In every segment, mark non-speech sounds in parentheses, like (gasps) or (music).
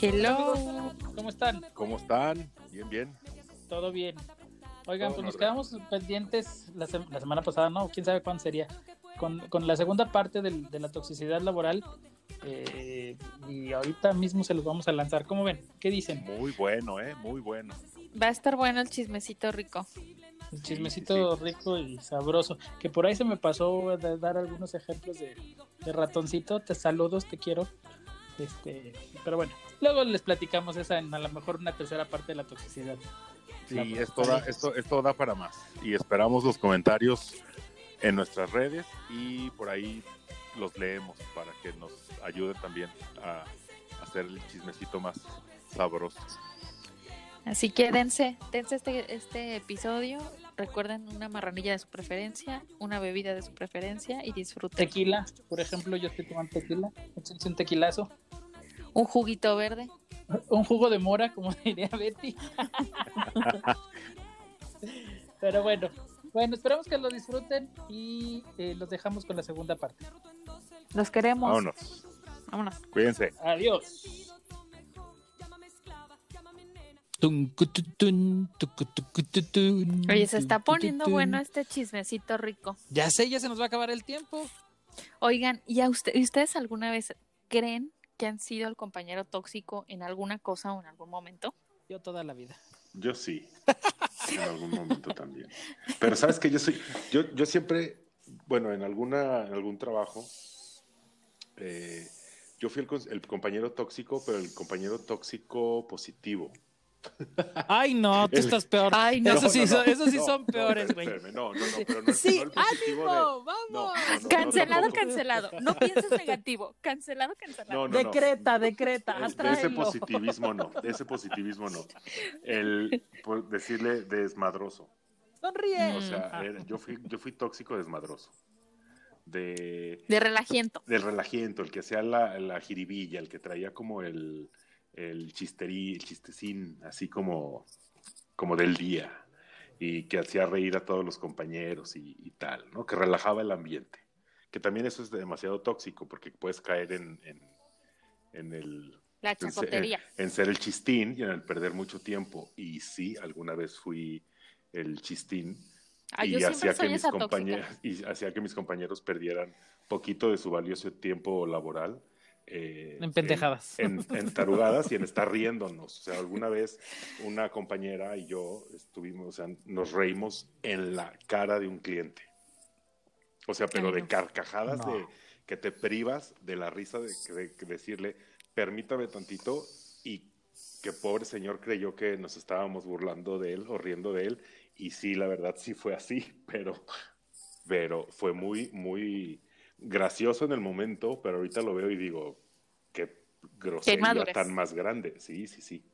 Hello. ¿Cómo están? ¿Cómo están? Bien, bien. Todo bien. Oigan, Todo pues nos quedamos pendientes la, sem- la semana pasada, ¿no? ¿Quién sabe cuándo sería? Con, con la segunda parte del- de la toxicidad laboral. eh, y ahorita mismo se los vamos a lanzar. ¿Cómo ven? ¿Qué dicen? Muy bueno, ¿eh? Muy bueno. Va a estar bueno el chismecito rico. El chismecito rico y sabroso. Que por ahí se me pasó de dar algunos ejemplos de, de ratoncito. Te saludos, te quiero. Este, pero bueno, luego les platicamos esa en a lo mejor una tercera parte de la toxicidad. Sí, La- esto da, esto, esto da para más. Y esperamos los comentarios en nuestras redes y por ahí los leemos para que nos ayuden también a hacer el chismecito más sabroso. Así que dense, dense este, este episodio. Recuerden una marranilla de su preferencia, una bebida de su preferencia y disfruten. Tequila, por ejemplo, yo estoy tomando tequila. Échense un tequilazo. Un juguito verde. Un jugo de mora, como (laughs) diría Betty. (laughs) Pero bueno, bueno, esperamos que lo disfruten y eh, los dejamos con la segunda parte. Los queremos. Vámonos. Vámonos. Cuídense. Adiós. Oye, se está poniendo bueno este chismecito rico. Ya sé, ya se nos va a acabar el tiempo. Oigan, ¿y a usted, ustedes alguna vez creen que han sido el compañero tóxico en alguna cosa o en algún momento? Yo toda la vida. Yo sí, en algún momento también. Pero sabes que yo soy, yo, yo siempre, bueno, en alguna, en algún trabajo, eh, yo fui el, el compañero tóxico, pero el compañero tóxico positivo. Ay, no, tú El- estás peor. Ay, no. Esos sí, No, no, son, esos sí no, son no, peores, güey. No, no, no, pero no, es- Sí, de- ánimo, no, no, vamos. no, Cancelado, no, no, cancelado. No pienses negativo. Cancelado, cancelado. No, no, no. Decreta, decreta, Es- de ese positivismo no, de ese positivismo no. El por decirle desmadroso. Sonríe. O sea, era- yo fui, yo fui tóxico desmadroso. De, De relajiento. del relajiento, el que hacía la, la jiribilla, el que traía como el, el chisterí, el chistecín, así como, como del día, y que hacía reír a todos los compañeros y, y tal, ¿no? Que relajaba el ambiente. Que también eso es demasiado tóxico, porque puedes caer en, en, en el La en ser, chacotería. en ser el chistín y en el perder mucho tiempo. Y sí, alguna vez fui el chistín Ay, yo y hacía que mis compañeros y hacía que mis compañeros perdieran poquito de su valioso tiempo laboral eh, En pendejadas. en, en- en tarugadas y en estar riéndonos o sea alguna vez una compañera y yo estuvimos o sea nos reímos en la cara de un cliente o sea pero de carcajadas No. de que te privas de la risa de, de- de decirle permítame tantito y que pobre señor creyó que nos estábamos burlando de él o riendo de él y sí la verdad sí fue así (laughs) pero pero fue muy muy gracioso en el momento pero ahorita lo veo y digo qué grosería tan más grande sí sí sí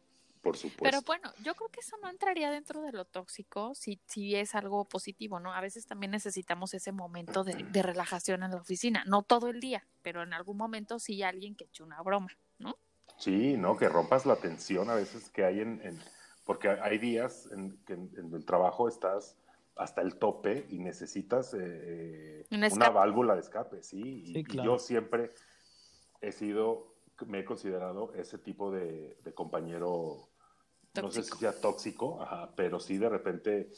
por supuesto Pero bueno, yo creo que eso no entraría dentro de lo tóxico si, si es algo positivo, ¿no? A veces también necesitamos ese momento de, de relajación en la oficina. No todo el día, pero en algún momento sí alguien que eche una broma, ¿no? Sí, no, que rompas la tensión a veces que hay en, en- porque hay días en que en, en el trabajo estás hasta el tope y necesitas eh, Un una válvula de escape, sí. Y, Sí, y claro. yo siempre he sido, me he considerado ese tipo de, de compañero, no sé si Tóxico. sea tóxico, ajá, pero sí de repente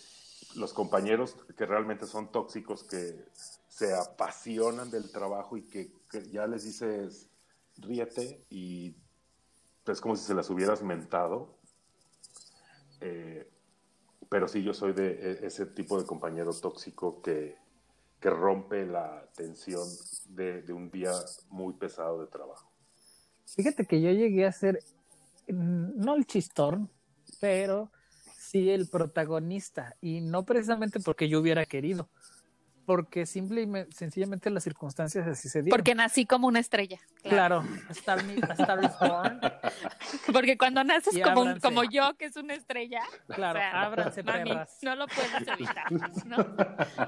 los compañeros que realmente son tóxicos, que se apasionan del trabajo y que, que ya les dices, ríete y es como si se las hubieras mentado. Eh, pero sí, yo soy de e- ese tipo de compañero tóxico que, que rompe la tensión de, de un día muy pesado de trabajo. Fíjate que yo llegué a ser, mm, no el chistón, pero sí el protagonista. Y no precisamente porque yo hubiera querido, porque simple y me- sencillamente las circunstancias así se dieron. Porque nací como una estrella. Claro. Claro, Born. (laughs) Porque cuando naces como, un- como yo, que es una estrella, Claro, o sea, ábranse mami, perras. no lo puedes evitar, (laughs) ¿no?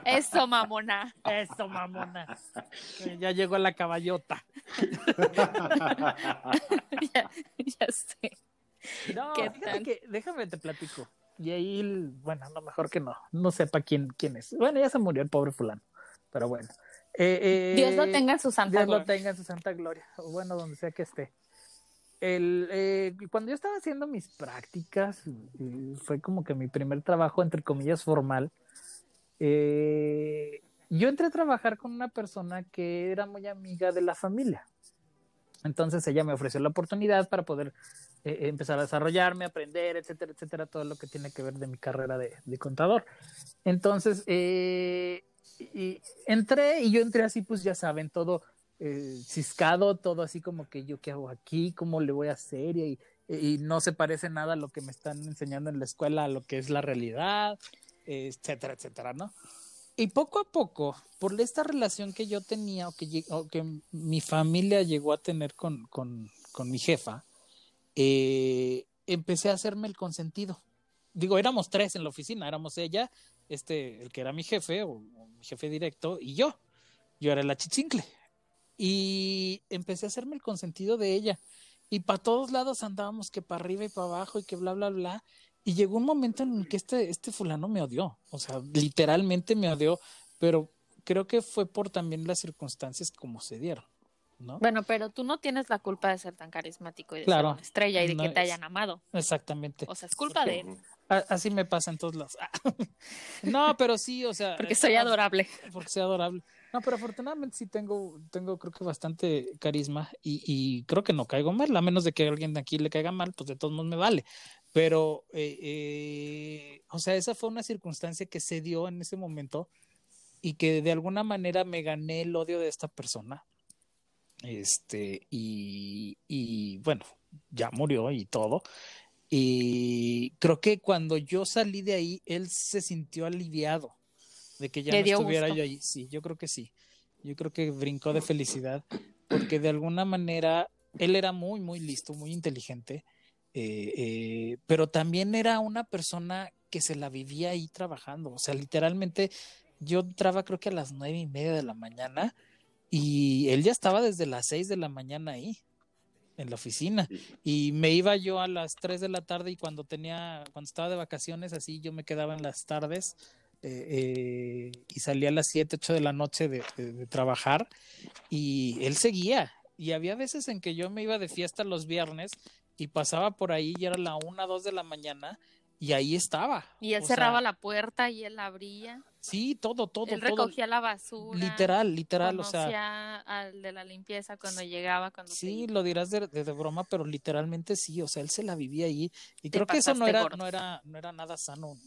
Eso, mamona. Eso, mamona. Ya llegó la caballota. (laughs) ya, ya sé. No, ¿Qué tal? que déjame te platico. Y ahí, bueno, lo mejor que no, no sepa quién, quién es. Bueno, ya se murió el pobre fulano, pero bueno. Eh, eh, Dios lo tenga en su santa Dios lo gloria. tenga en su santa gloria, o bueno, donde sea que esté. el, eh, cuando yo estaba haciendo mis prácticas, eh, fue como que mi primer trabajo, entre comillas, formal. eh, yo entré a trabajar con una persona que era muy amiga de la familia. Entonces ella me ofreció la oportunidad para poder eh, empezar a desarrollarme, aprender, etcétera, etcétera, todo lo que tiene que ver de mi carrera de, contador. Entonces, eh, entré y yo entré así, pues ya saben, todo eh, ciscado, todo así como que yo qué hago aquí, cómo le voy a hacer y, y no se parece nada a lo que me están enseñando en la escuela, a lo que es la realidad, etcétera, etcétera, ¿no? Y poco a poco, por esta relación que yo tenía o que, o que mi familia llegó a tener con, con, con mi jefa, eh, empecé a hacerme el consentido. Digo, éramos tres en la oficina, éramos ella, este, el que era mi jefe o, o mi jefe directo y yo. Yo era la chichincle. Y empecé a hacerme el consentido de ella. Y para todos lados andábamos que para arriba y para abajo y que bla, bla, bla. Y llegó un momento en el que este, este fulano me odió. O sea, literalmente me odió. Pero creo que fue por también las circunstancias como se dieron. ¿no? Bueno, pero tú no tienes la culpa de ser tan carismático y de Claro. ser una estrella y de No que te es- hayan amado. Exactamente. O sea, es culpa de él, Así me pasa en todos lados. (laughs) no, pero sí, o sea. porque soy adorable. Porque soy adorable. No, pero afortunadamente sí tengo, tengo creo que bastante carisma y, y creo que no caigo mal, a menos de que alguien de aquí le caiga mal, pues de todos modos me vale. Pero, eh, eh, o sea, esa fue una circunstancia que se dio en ese momento y que de alguna manera me gané el odio de esta persona. Este, y, y bueno, ya murió y todo. Y creo que cuando yo salí de ahí, él se sintió aliviado de que ya Le no estuviera gusto. yo ahí. Sí, yo creo que sí. Yo creo que brincó de felicidad porque de alguna manera él era muy, muy listo, muy inteligente, eh, eh, pero también era una persona que se la vivía ahí trabajando. O sea, literalmente yo entraba creo que a las nueve y media de la mañana y él ya estaba desde las seis de la mañana ahí en la oficina y me iba yo a las 3 de la tarde y cuando tenía, cuando estaba de vacaciones, así yo me quedaba en las tardes eh, eh, y salía a las 7, 8 de la noche de, de- de trabajar y él seguía. Y había veces en que yo me iba de fiesta los viernes y pasaba por ahí y era la 1, 2 de la mañana y ahí estaba. Y él O cerraba sea, la puerta y él abría. Sí, todo, todo, él todo. recogía la basura. Literal, literal, o sea. al de la limpieza cuando llegaba, cuando Sí, lo dirás de, de- de broma, pero literalmente sí, o sea, él se la vivía ahí y Te creo que eso no era, gordo. no era, no era nada sano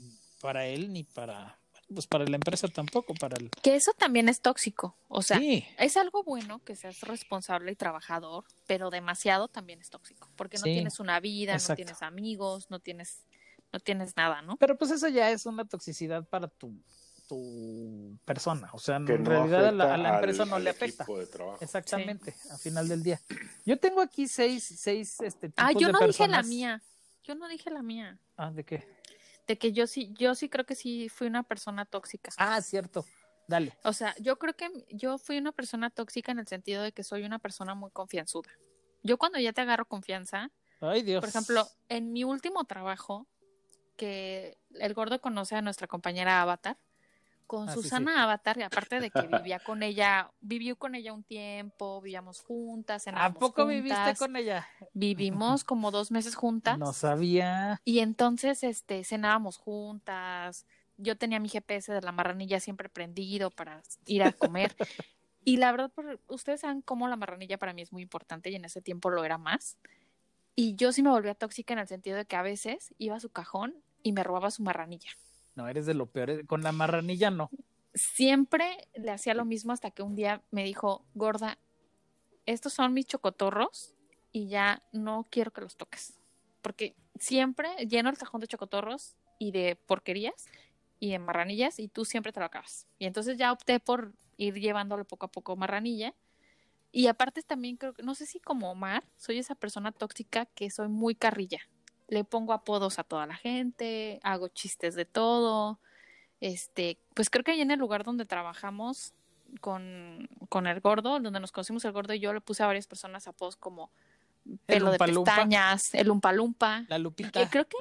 para él ni para, pues para la empresa tampoco, para el. Que eso también es tóxico. O sea, sí, es algo bueno que seas responsable y trabajador, pero demasiado también es tóxico. Porque no Sí, tienes una vida, exacto. no tienes amigos, no tienes, no tienes nada, ¿no? pero pues eso ya es una toxicidad para tu, tu persona, o sea, Que en no realidad a la, a afecta la empresa al- no le afecta. equipo de trabajo. Exactamente, al final del día. Yo tengo aquí seis, seis este, tipos Ah, yo de no dije la mía. Yo no dije la mía. Ah, ¿de qué? De que yo sí, yo sí creo que sí fui una persona tóxica. Ah, cierto. Dale. O sea, yo creo que yo fui una persona tóxica en el sentido de que soy una persona muy confianzuda. Yo cuando ya te agarro confianza, Ay, Dios. por ejemplo, en mi último trabajo, que el gordo conoce a nuestra compañera Avatar, con Ah, sí, Susana Avatar, y aparte de que (laughs) vivía con ella, vivió con ella un tiempo, vivíamos juntas, ¿A poco juntas, viviste con ella? Vivimos como dos meses juntas. No sabía. Y entonces, este, cenábamos juntas. Yo tenía mi GPS de la marranilla siempre prendido para ir a comer. (laughs) y la verdad, ustedes saben cómo la marranilla para mí es muy importante y en ese tiempo lo era más. Y yo sí me volvía tóxica en el sentido de que a veces iba a su cajón y me robaba su marranilla. No, eres de lo peor. Con la marranilla no. Siempre le hacía lo mismo hasta que un día me dijo, gorda, estos son mis chocotorros y ya no quiero que los toques. Porque siempre lleno el cajón de chocotorros y de porquerías y de marranillas y tú siempre te lo acabas. Y entonces ya opté por ir llevándole poco a poco marranilla. Y aparte también creo que, no sé si como Omar, soy esa persona tóxica que soy muy carrilla. Le pongo apodos a toda la gente, hago chistes de todo. Este, pues creo que ahí en el lugar donde trabajamos con, con el gordo, donde nos conocimos el gordo y yo le puse a varias personas apodos como pelo de pestañas, el umpalumpa. La Lupita. que creo que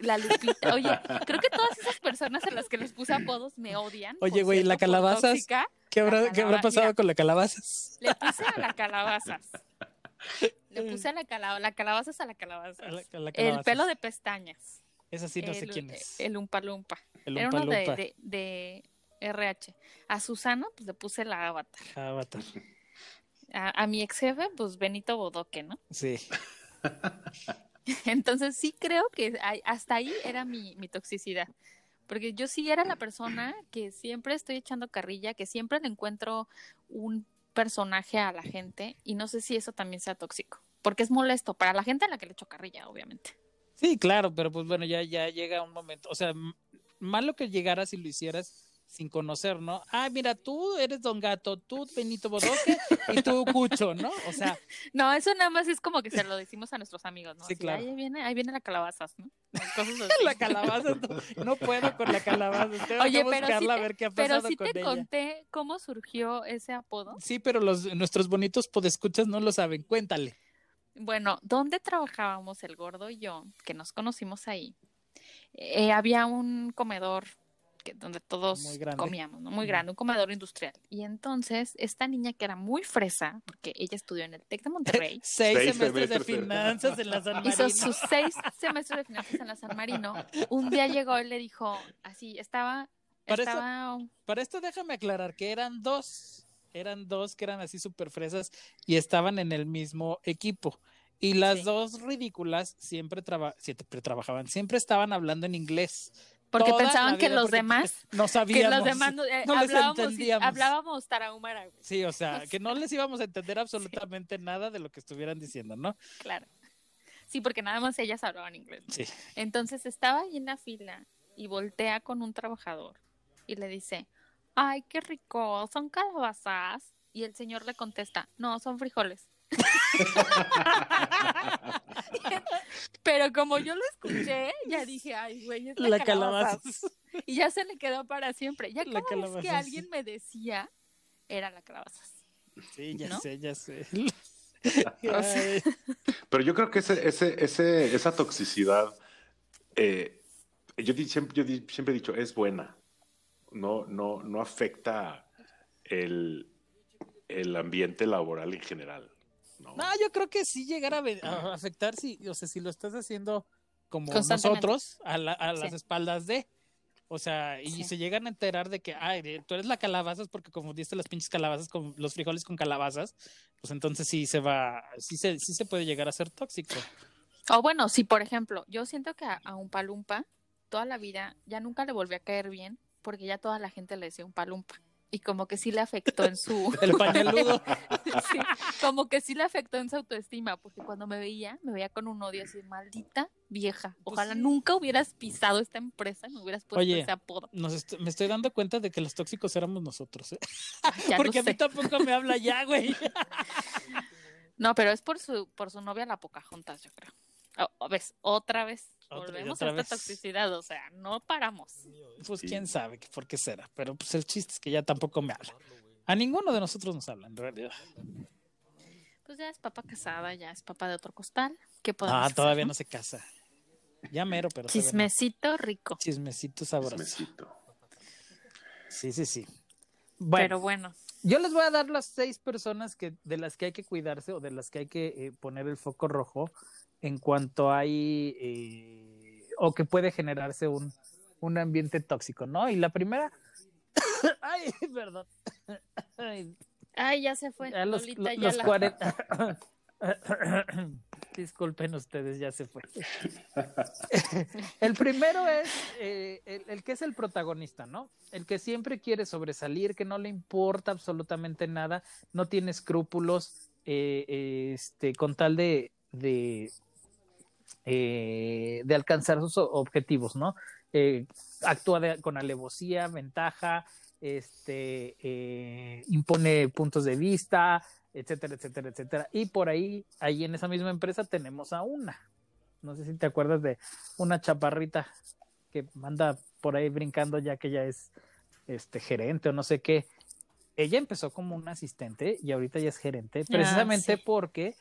la Lupita, oye, creo que todas esas personas a las que les puse apodos me odian. Oye, güey, ¿la calabazas? tóxica. ¿Qué habrá, la ¿qué habrá pasado mira. con la calabazas? Le puse a la calabazas. Le puse a la calabaza, la calabaza a la calabaza. A la- a la El calabaza. pelo de pestañas. Esa sí no sé quién es. El Umpa Lumpa. El Era uno de, de, de RH. A Susana, pues le puse la avatar. Avatar. A, a mi ex jefe, pues Benito Bodoque, ¿no? Sí. (laughs) Entonces sí creo que hasta ahí era mi, mi toxicidad. Porque yo sí era la persona que siempre estoy echando carrilla, que siempre le encuentro un personaje a la gente y no sé si eso también sea tóxico. Porque es molesto para la gente a la que le echo carrilla, obviamente. Sí, claro, pero pues bueno, ya, ya llega un momento. O sea, malo que llegaras y lo hicieras sin conocer, ¿no? Ah, mira, tú eres Don Gato, tú Benito Bodoque y tú Cucho, ¿no? O sea, (laughs) No, eso nada más es como que se lo decimos a nuestros amigos, ¿no? Sí, Así, claro. Ahí viene, ahí viene la calabazas, ¿no? (laughs) La calabaza, no, no puedo con la calabaza. Tengo Oye, que pero buscarla sí a te- ver qué ha Pero pasado sí con te ella. conté cómo surgió ese apodo. Sí, pero los nuestros bonitos podescuchas no lo saben. Cuéntale. Bueno, donde trabajábamos el gordo y yo, que nos conocimos ahí, eh, había un comedor que, donde todos comíamos, ¿no? Muy grande, un comedor industrial. Y entonces, esta niña que era muy fresa, porque ella estudió en el TEC de Monterrey, (laughs) Seis, Seis semestres de semestres de- finanzas en la (laughs) San hizo Marino. sus seis semestres de finanzas en la San Marino. Un día llegó y le dijo, así, estaba, Para estaba, Para esto déjame aclarar que eran dos, eran dos que eran así súper fresas y estaban en el mismo equipo. Y las Sí. dos ridículas siempre, traba- siempre trabajaban, siempre estaban hablando en inglés. Porque Toda pensaban (laughs) que los demás, no que sabíamos. los demás no, eh, (laughs) no les hablábamos, y- entendíamos. hablábamos tarahumara, güey, Sí, o sea, (laughs) que no les íbamos a entender absolutamente nada de lo que estuvieran diciendo, ¿no? claro. Sí, porque nada más ellas hablaban inglés. ¿no? Sí. Entonces estaba ahí en la fila y voltea con un trabajador y le dice, ay, qué rico, son calabazas. Y el señor le contesta, no, son frijoles. (laughs) Pero como yo lo escuché, ya dije, ay, güey, es la, La calabaza. Y ya se le quedó para siempre. Ya La cada vez que alguien me decía, era la calabaza. Sí, ya ¿No? sé, ya sé. (laughs) Ay, Pero yo creo que ese, ese, ese, esa toxicidad, eh, yo, di- siempre, yo di- siempre he dicho, es buena. No, no, no afecta el, el ambiente laboral en general. ¿No? No, yo creo que sí llegar a, afectar, si, o sea, si lo estás haciendo como nosotros, a, la- a las Sí. espaldas de, o sea, y Sí. se llegan a enterar de que, ay, de- tú eres la calabazas porque como diste las pinches calabazas con los frijoles con calabazas, pues entonces sí se va, sí se, sí se puede llegar a ser tóxico. O bueno, si por ejemplo, yo siento que a, a un palumpa toda la vida ya nunca le volvió a caer bien porque ya toda la gente le decía un palumpa. Y como que sí le afectó en su... (laughs) El pañaludo. (laughs) Sí, como que sí le afectó en su autoestima, porque cuando me veía, me veía con un odio así, maldita vieja. Pues Ojalá sí. nunca hubieras pisado esta empresa, me hubieras puesto Oye, ese apodo. Nos est- me estoy dando cuenta de que los tóxicos éramos nosotros, ¿eh? (laughs) Lo Porque a mí tampoco me habla ya, güey. No, pero es por su, por su novia la Pocahontas, yo creo. O- o ves, otra vez. Otra- Volvemos otra a esta vez. toxicidad, o sea, no paramos. Pues Sí. quién sabe por qué será, pero pues el chiste es que ya tampoco me habla. A ninguno de nosotros nos habla, en realidad. Pues ya es papá casada, ya es papá de otro costal. ¿Qué podemos Ah, hacer, todavía no? no se casa. Ya mero, pero todavía no. Chismecito rico. Chismecito sabroso. Chismecito. Sí, sí, sí. Bueno, Pero bueno, yo les voy a dar las seis personas que de las que hay que cuidarse o de las que hay que eh, poner el foco rojo en cuanto hay eh, o que puede generarse un, un ambiente tóxico, ¿no? Y la primera, (coughs) ay, (coughs) perdón, (coughs) Ay, ay, ya se fue. ya los, Lolita, lo- ya los la- 40. Disculpen ustedes, ya se fue. el primero es eh, el, el que es el protagonista, ¿no? El que siempre quiere sobresalir, que no le importa absolutamente nada, no tiene escrúpulos, eh, este, con tal de, de, eh, de alcanzar sus objetivos, ¿no? Eh, actúa de- con alevosía, ventaja, este, eh, impone puntos de vista, etcétera, etcétera, etcétera. Y por ahí, ahí en esa misma empresa tenemos a una. No sé si te acuerdas de una chaparrita que manda por ahí brincando ya que ya es este gerente o no sé qué. Ella empezó como un asistente y ahorita ya es gerente, precisamente sí. porque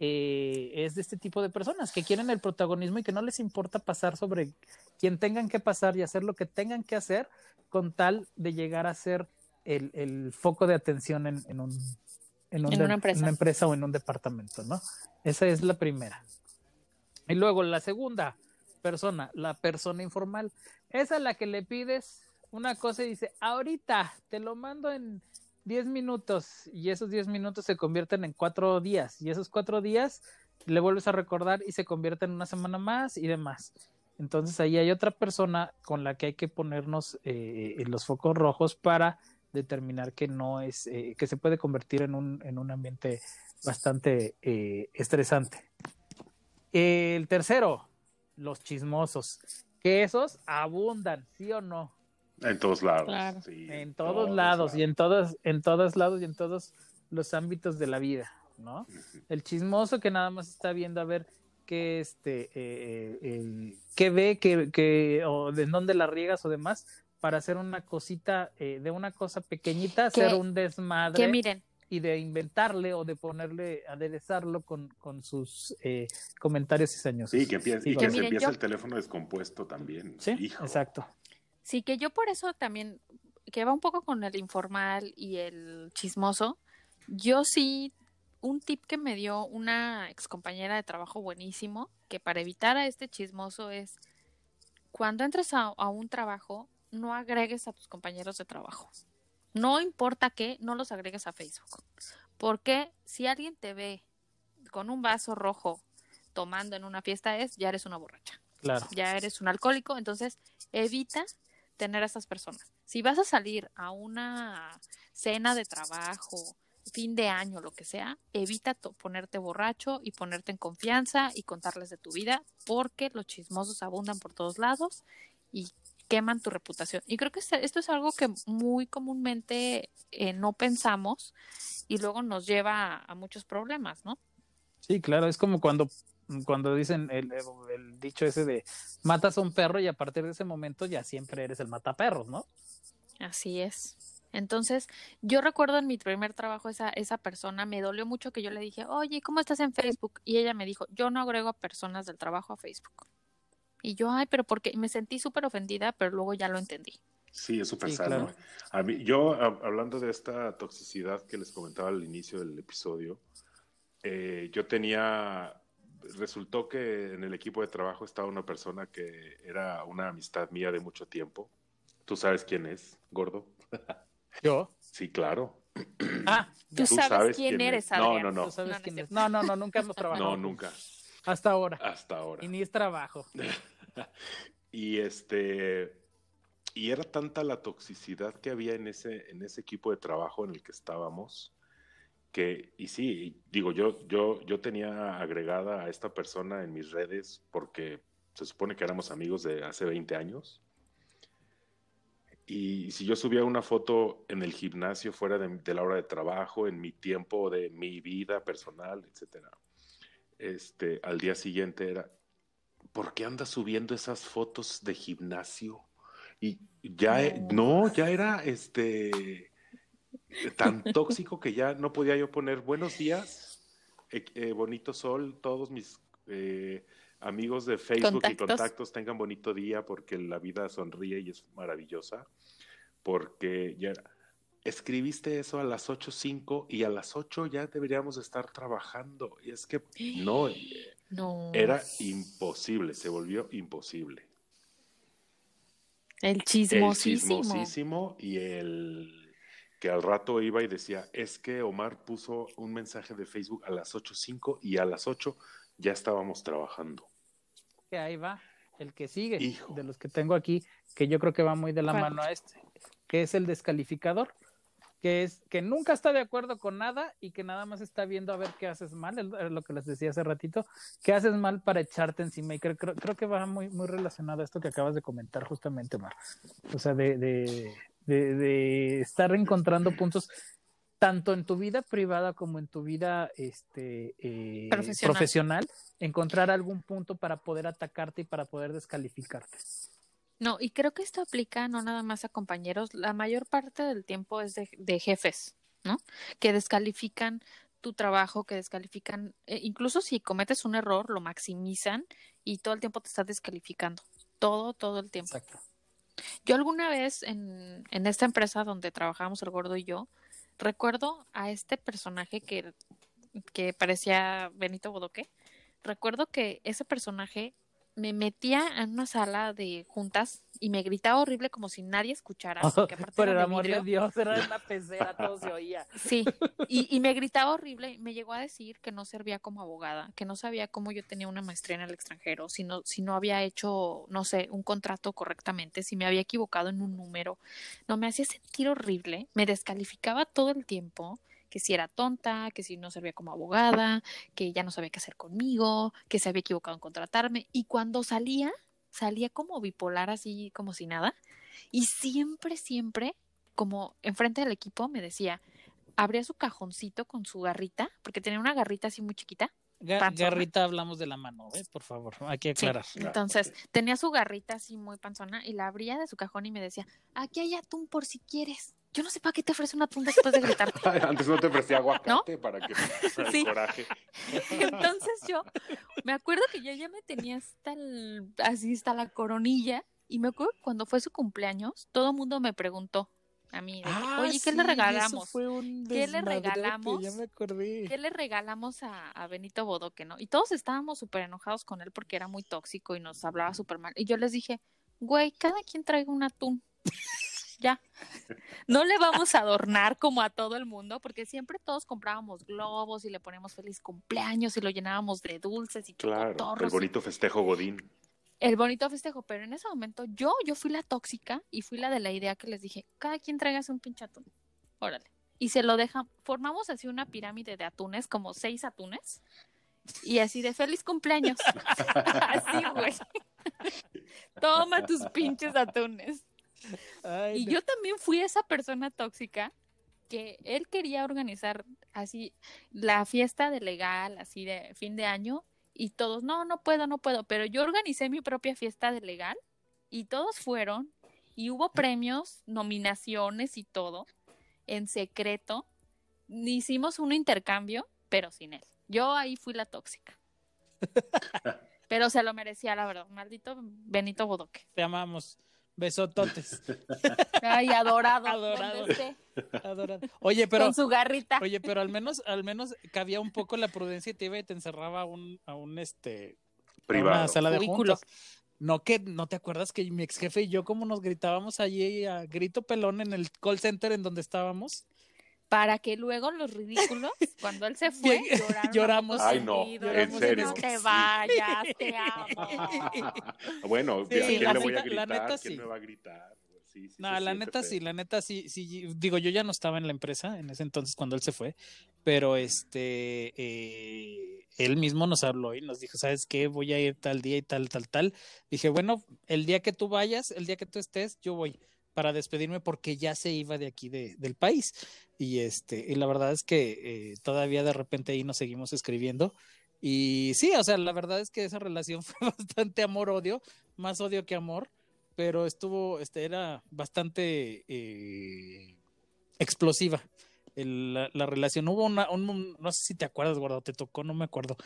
eh, es de este tipo de personas que quieren el protagonismo y que no les importa pasar sobre quien tengan que pasar y hacer lo que tengan que hacer con tal de llegar a ser el, el foco de atención en, en un, en, un En de- una empresa. una empresa o en un departamento, ¿no? Esa es la primera. Y luego la segunda persona, la persona informal. Esa es la que le pides una cosa y dice, ahorita te lo mando en 10 minutos y esos 10 minutos se convierten en cuatro días y esos cuatro días le vuelves a recordar y se convierten en una semana más y demás. Entonces ahí hay otra persona con la que hay que ponernos eh, en los focos rojos para determinar que no es, eh, que se puede convertir en un, en un ambiente bastante eh, estresante. El tercero, los chismosos, que esos abundan, ¿sí o no? En todos lados. Claro. sí, En todos lados y en todos, en todos lados y en todos los ámbitos de la vida, ¿no? El chismoso que nada más está viendo a ver qué este eh, eh, qué ve, que, que, o de dónde la riegas o demás, para hacer una cosita, eh, de una cosa pequeñita, hacer un desmadre Que miren, y de inventarle o de ponerle, aderezarlo con, con sus eh, comentarios cizañosos. Sí, que empieza, y que que se empieza yo- el teléfono descompuesto también. Sí, Hijo. exacto. Sí, que yo por eso también, que va un poco con el informal y el chismoso, yo sí, un tip que me dio una excompañera de trabajo buenísimo, que para evitar a este chismoso es, cuando entres a, a un trabajo, no agregues a tus compañeros de trabajo. No importa qué, no los agregues a Facebook. Porque si alguien te ve con un vaso rojo tomando en una fiesta, es, ya eres una borracha Claro. ya eres un alcohólico, entonces evita tener a esas personas. Si vas a salir a una cena de trabajo, fin de año, lo que sea, evita ponerte borracho y ponerte en confianza y contarles de tu vida, porque los chismosos abundan por todos lados y queman tu reputación. Y creo que este- esto es algo que muy comúnmente eh, no pensamos y luego nos lleva a muchos problemas, ¿no? Sí, claro, es como cuando, cuando dicen el, el dicho ese de matas a un perro y a partir de ese momento ya siempre eres el mataperros, ¿no? Así es. Entonces, yo recuerdo en mi primer trabajo esa, esa persona, me dolió mucho que yo le dije, oye, ¿cómo estás en Facebook? Y ella me dijo, yo no agrego a personas del trabajo a Facebook. Y yo, ay, pero porque me sentí súper ofendida, pero luego ya lo entendí. Sí, es súper Sí, sano. claro. A mí, yo, a- hablando de esta toxicidad que les comentaba al inicio del episodio, eh, yo tenía, resultó que en el equipo de trabajo estaba una persona que era una amistad mía de mucho tiempo. ¿Tú sabes quién es, gordo? (laughs) Yo. Sí, claro. Ah, Tú sabes quién eres, No, Adrián. no, no. Tú sabes No, no quién. No, no, no, nunca hemos (laughs) trabajado. No, nunca. Hasta ahora. Hasta ahora. Y ni es trabajo. (laughs) Y este y era tanta la toxicidad que había en ese en ese equipo de trabajo en el que estábamos que y sí, digo yo yo yo tenía agregada a esta persona en mis redes porque se supone que éramos amigos de hace 20 años. Y si yo subía una foto en el gimnasio fuera de, de la hora de trabajo, en mi tiempo de mi vida personal, etcétera, este, al día siguiente era, ¿por qué andas subiendo esas fotos de gimnasio? Y ya, eh, no, ya era este tan tóxico que ya no podía yo poner buenos días, eh, eh, bonito sol, todos mis eh, amigos de Facebook y Contactos. tengan bonito día porque la vida sonríe y es maravillosa, porque ya escribiste eso a las 8.05 y a las 8 ya deberíamos estar trabajando. Y es que no, (gasps) No. era imposible, se volvió imposible. el El chismosísimo. chismosísimo y el que al rato iba y decía, es que Omar puso un mensaje de Facebook a las 8.05 y a las 8 ya estábamos trabajando. Que ahí va. El que sigue, Hijo. de los que tengo aquí, que yo creo que va muy de la mano a este, que es el descalificador, que es que nunca está de acuerdo con nada y que nada más está viendo a ver qué haces mal, es lo que les decía hace ratito, qué haces mal para echarte encima y creo, creo, creo que va muy, muy relacionado a esto que acabas de comentar justamente, Mar. O sea, de, de, de, de estar encontrando puntos tanto en tu vida privada como en tu vida este, eh, Profesional. profesional, encontrar algún punto para poder atacarte y para poder descalificarte. No, y creo que esto aplica no nada más a compañeros, la mayor parte del tiempo es de, de jefes, ¿no? Que descalifican tu trabajo, que descalifican, eh, incluso si cometes un error, lo maximizan y todo el tiempo te estás descalificando, todo, todo el tiempo. Exacto. Yo alguna vez en, en esta empresa donde trabajábamos el gordo y yo, recuerdo a este personaje que, que parecía Benito Bodoque. Recuerdo que ese personaje me metía en una sala de juntas y me gritaba horrible como si nadie escuchara. (laughs) Porque aparte Por era el amor de. Dios, era una (laughs) pecera, todo se oía. Sí, y, y me gritaba horrible. y Me llegó a decir que no servía como abogada, que no sabía cómo yo tenía una maestría en el extranjero, si no, si no había hecho, no sé, un contrato correctamente, si me había equivocado en un número. No, me hacía sentir horrible, me descalificaba todo el tiempo, que si era tonta, que si no servía como abogada, que ya no sabía qué hacer conmigo, que se había equivocado en contratarme. Y cuando salía, salía como bipolar, así como si nada. Y siempre, siempre, como enfrente del equipo, me decía, abría su cajoncito con su garrita, porque tenía una garrita así muy chiquita. Ga-. Garrita, hablamos de la mano, ¿eh? Por favor, hay que Sí. Entonces, tenía su garrita así muy panzona y la abría de su cajón y me decía, aquí hay atún por si quieres. Yo no sé para qué te ofrece un atún después de gritarte. (laughs) Antes no te ofrecía aguacate para que (laughs) para el Sí. coraje. Entonces yo me acuerdo que yo ya me tenía hasta el- así hasta la coronilla y me acuerdo que cuando fue su cumpleaños, todo el mundo me preguntó a mí, de que, Ah, oye, ¿qué sí, le regalamos? ¿Qué le regalamos? Ya me acordé. ¿Qué le regalamos a, a Benito Bodoque, no? Y todos estábamos súper enojados con él porque era muy tóxico y nos hablaba súper mal. Y yo les dije, güey, cada quien traiga un atún. Ya. (laughs) No le vamos a adornar como a todo el mundo, porque siempre todos comprábamos globos y le poníamos feliz cumpleaños y lo llenábamos de dulces y Claro, el bonito festejo Godín. el bonito festejo, pero en ese momento yo, yo fui la tóxica y fui la de la idea que les dije, cada quien tráigase un pinche atún. Órale. Y se lo dejan, formamos así una pirámide de atunes, como seis atunes, y así de feliz cumpleaños. (laughs) así, güey. (laughs) Toma tus pinches atunes. Ay, Y no. yo también fui esa persona tóxica que él quería organizar así la fiesta de legal, así de fin de año, y todos, no, no puedo, no puedo, pero yo organicé mi propia fiesta de legal y todos fueron y hubo premios, nominaciones y todo en secreto. Hicimos un intercambio, pero sin él. Yo ahí fui la tóxica. (laughs) Pero se lo merecía, la verdad. Maldito Benito Bodoque. Te amamos. Besototes. Ay, adorado. Adorado. Adorado. Oye, pero con su garrita. Oye, pero al menos, al menos cabía un poco la prudencia y te iba y te encerraba a un, a un este a una Privado. sala de Cubículo. juntas. No que no te acuerdas que mi ex jefe y yo como nos gritábamos allí a grito pelón en el call center en donde estábamos. Para que luego los ridículos, (laughs) cuando él se fue, (laughs) lloraron lloramos. Ay, no, en serio. No te Sí. vayas, (laughs) te amo. bueno, ¿a quién la le voy a la gritar? neta ¿Quién sí. me va a gritar? Sí, sí No, la neta feo. sí, la neta sí, sí, digo, yo ya no estaba en la empresa en ese entonces cuando él se fue, pero este, eh, él mismo nos habló y nos dijo, ¿sabes qué? Voy a ir tal día y tal, tal, tal. Dije, bueno, el día que tú vayas, el día que tú estés, yo voy para despedirme porque ya se iba de aquí de, del país. Y este, y la verdad es que eh, todavía de repente ahí nos seguimos escribiendo. Y sí, o sea, la verdad es que esa relación (laughs) fue bastante amor-odio, más odio que amor, pero estuvo, este, era bastante eh, explosiva la, la relación. Hubo una, un, no sé si te acuerdas, guardo, te tocó, no me acuerdo,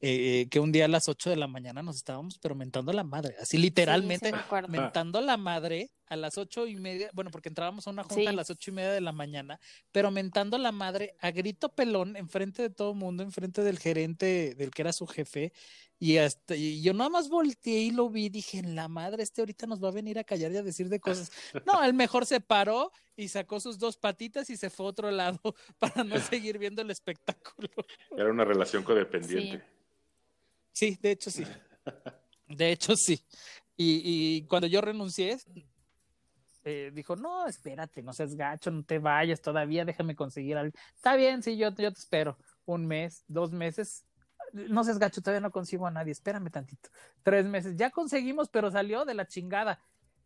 eh, que un día a las 8 de la mañana nos estábamos pero mentando la madre, así literalmente Sí, me mentando la madre a las ocho y media, bueno, porque entrábamos a una junta Sí. a las ocho y media de la mañana, pero mentando la madre a grito pelón enfrente de todo el mundo, enfrente del gerente, del que era su jefe, y hasta y yo nada más volteé y lo vi, dije, en la madre, este ahorita nos va a venir a callar y a decir de cosas. (laughs) No, él mejor se paró y sacó sus dos patitas y se fue a otro lado (laughs) para no (laughs) seguir viendo el espectáculo. Era una relación codependiente. Sí, de hecho sí. (laughs) De hecho sí. Y, y cuando yo renuncié, eh, dijo, no, espérate, no seas gacho, no te vayas todavía, déjame conseguir algo. Está bien, sí, yo, yo te espero. Un mes, dos meses. No seas gacho, todavía no consigo a nadie, espérame tantito. Tres meses, ya conseguimos, pero salió de la chingada.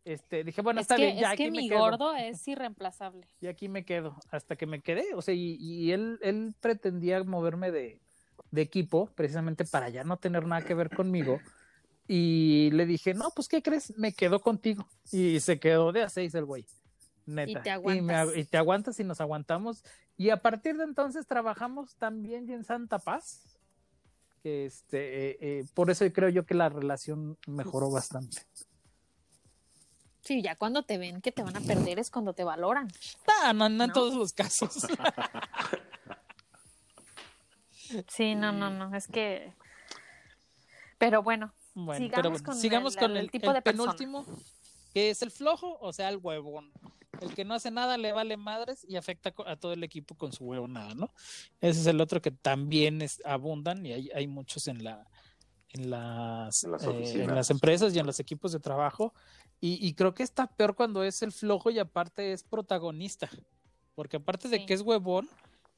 Este, dije, bueno, es está que, bien, ya es aquí que me mi quedo. gordo es irreemplazable. Y aquí me quedo, hasta que me quedé. O sea, y, y él, él pretendía moverme de, de equipo, precisamente para ya no tener nada que ver conmigo. Y le dije, no, pues, ¿qué crees? Me quedo contigo. Y se quedó de a seis el güey. Neta. te me aguantas. ag- y te aguantas y nos aguantamos. Y a partir de entonces trabajamos también en Santa Paz. Que este, eh, eh, por eso creo yo que la relación mejoró bastante. Sí, ya cuando te ven que te van a perder es cuando te valoran. Ah, no, no en ¿No? todos los casos. (laughs) Sí, no, no, no, es que... Pero bueno, Bueno, Sigamos pero bueno, con sigamos el- con el el, tipo el de persona. penúltimo, que es el flojo, o sea, el huevón. El que no hace nada le vale madres y afecta a todo el equipo con su huevonada, ¿no? Ese es el otro que también es, abundan y hay, hay muchos en la en las, En las eh, oficinas. en las empresas y en los equipos de trabajo. Y, y creo que está peor cuando es el flojo y aparte es protagonista. Porque aparte de que es huevón,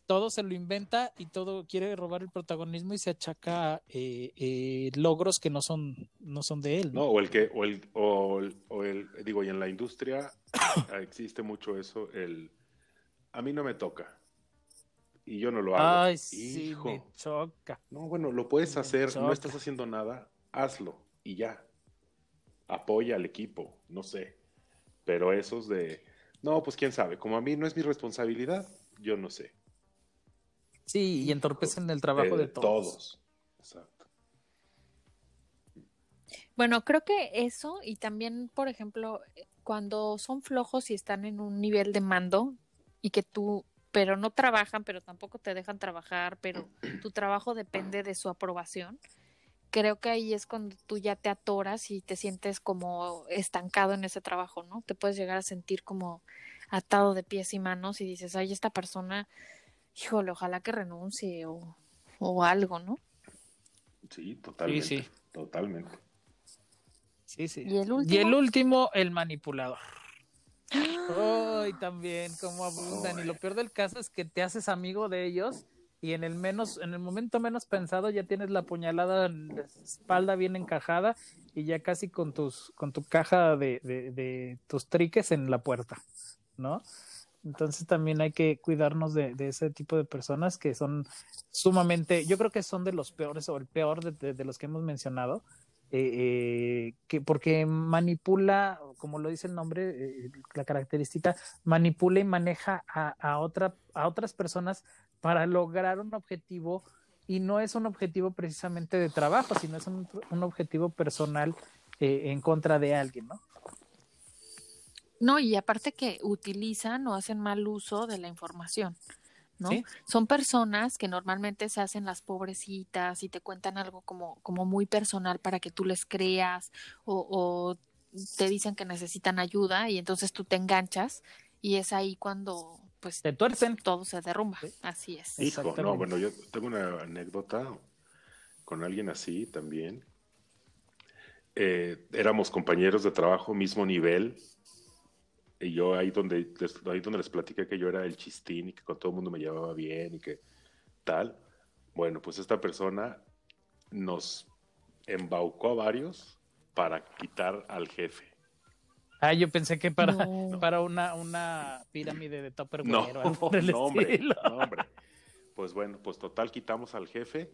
todo se lo inventa y todo quiere robar el protagonismo y se achaca eh, eh, logros que no son, no son de él. ¿no? No, o el que, o el, o el, o el- digo, y en la industria (coughs) existe mucho eso, el, a mí no me toca. Y yo no lo hago. Ay, sí, Hijo. me choca. No, bueno, lo puedes Me hacer, no estás haciendo nada, hazlo y ya. Apoya al equipo, no sé. Pero esos de, no, pues quién sabe, como a mí no es mi responsabilidad, yo no sé. Sí, y entorpecen el trabajo de, todos. Exacto. Bueno, creo que eso y también, por ejemplo, cuando son flojos y están en un nivel de mando y que tú, pero no trabajan, pero tampoco te dejan trabajar, pero (clears throat) tu trabajo depende de su aprobación, creo que ahí es cuando tú ya te atoras y te sientes como estancado en ese trabajo, ¿no? Te puedes llegar a sentir como atado de pies y manos y dices, ay, esta persona, híjole, ojalá que renuncie o, o algo, ¿no? Sí, totalmente. sí. Totalmente. Sí, sí. ¿Y el Y último? el último, el manipulador. Ay, también, como abundan. Y lo peor del caso es que te haces amigo de ellos y en el menos, en el momento menos pensado ya tienes la puñalada en la espalda bien encajada y ya casi con tus, con tu caja de, de, de tus triques en la puerta, ¿no? Entonces también hay que cuidarnos de, ese tipo de personas que son sumamente, yo creo que son de los peores o el peor de, los que hemos mencionado, eh, eh, que porque manipula, como lo dice el nombre, eh, la característica, manipula y maneja a, a, otra, a otras personas para lograr un objetivo y no es un objetivo precisamente de trabajo, sino es un, un objetivo personal eh, en contra de alguien, ¿no? No, y aparte que utilizan o hacen mal uso de la información, ¿no? Sí. Son personas que normalmente se hacen las pobrecitas y te cuentan algo como, como muy personal para que tú les creas o, o te dicen que necesitan ayuda y entonces tú te enganchas y es ahí cuando pues Te tuercen. todo se derrumba. Sí. Así es. Hijo, no, bueno, yo tengo una anécdota con alguien así también. Eh, éramos compañeros de trabajo, mismo nivel, y yo ahí donde, les, ahí donde les platiqué que yo era el chistín y que con todo el mundo me llevaba bien y que tal. Bueno, pues esta persona nos embaucó a varios para quitar al jefe. Ah, yo pensé que para, No. (laughs) para una, una pirámide de Tupperware No, o algo por el no, hombre, no, hombre. Pues bueno, pues total, quitamos al jefe.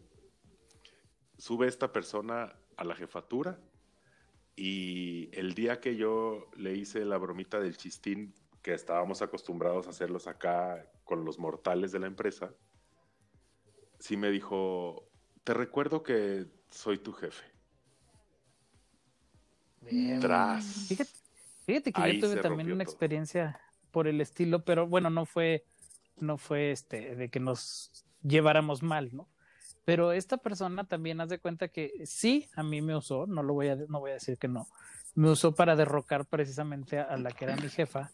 Sube esta persona a la jefatura. Y el día que yo le hice la bromita del chistín, que estábamos acostumbrados a hacerlos acá con los mortales de la empresa, sí me dijo: Te recuerdo que soy tu jefe. Bien. Tras. Fíjate, fíjate que Ahí yo tuve también una todo. experiencia por el estilo, pero bueno, no fue, no fue este de que nos lleváramos mal, ¿no? Pero esta persona también haz de cuenta que sí, a mí me usó, no lo voy a, no voy a decir que no, me usó para derrocar precisamente a, la que era mi jefa,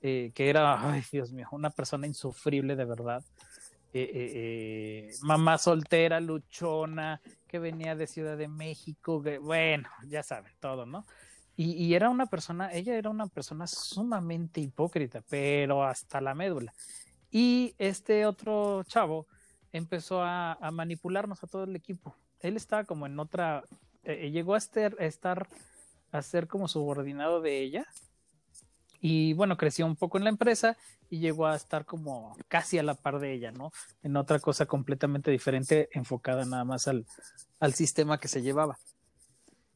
eh, que era, ay Dios mío, una persona insufrible de verdad. Eh, eh, eh, mamá soltera, luchona, que venía de Ciudad de México, bueno, ya saben, todo, ¿no? Y, y era una persona, ella era una persona sumamente hipócrita, pero hasta la médula. Y este otro chavo empezó a, manipularnos a todo el equipo. Él estaba como en otra, eh, llegó a estar, a ser como subordinado de ella. Y bueno, creció un poco en la empresa y llegó a estar como casi a la par de ella, ¿no? En otra cosa completamente diferente, enfocada nada más al, sistema que se llevaba.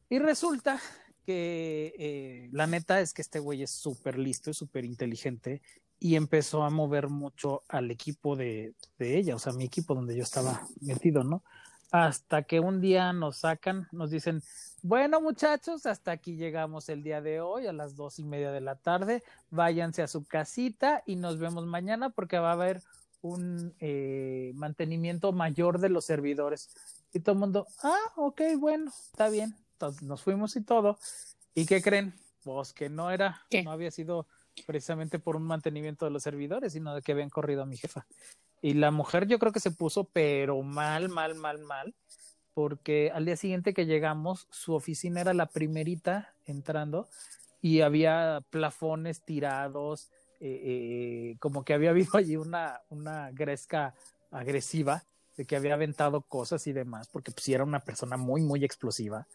Y resulta que eh, la neta es que este güey es súper listo, es súper inteligente y empezó a mover mucho al equipo de, de ella, o sea, mi equipo donde yo estaba metido, ¿no? hasta que un día nos sacan, nos dicen, bueno muchachos, hasta aquí llegamos el día de hoy a las dos y media de la tarde, váyanse a su casita y nos vemos mañana porque va a haber un eh, mantenimiento mayor de los servidores. Y todo el mundo, ah, ok, bueno, está bien. Entonces nos fuimos y todo. ¿Y qué creen? Pues que no era, no había sido precisamente por un mantenimiento de los servidores, sino de que habían corrido a mi jefa. Y la mujer yo creo que se puso, pero mal, mal, mal, mal, porque al día siguiente que llegamos, su oficina era la primerita entrando y había plafones tirados, eh, eh, como que había habido allí una, una gresca agresiva de que había aventado cosas y demás, porque pues era una persona muy, muy explosiva.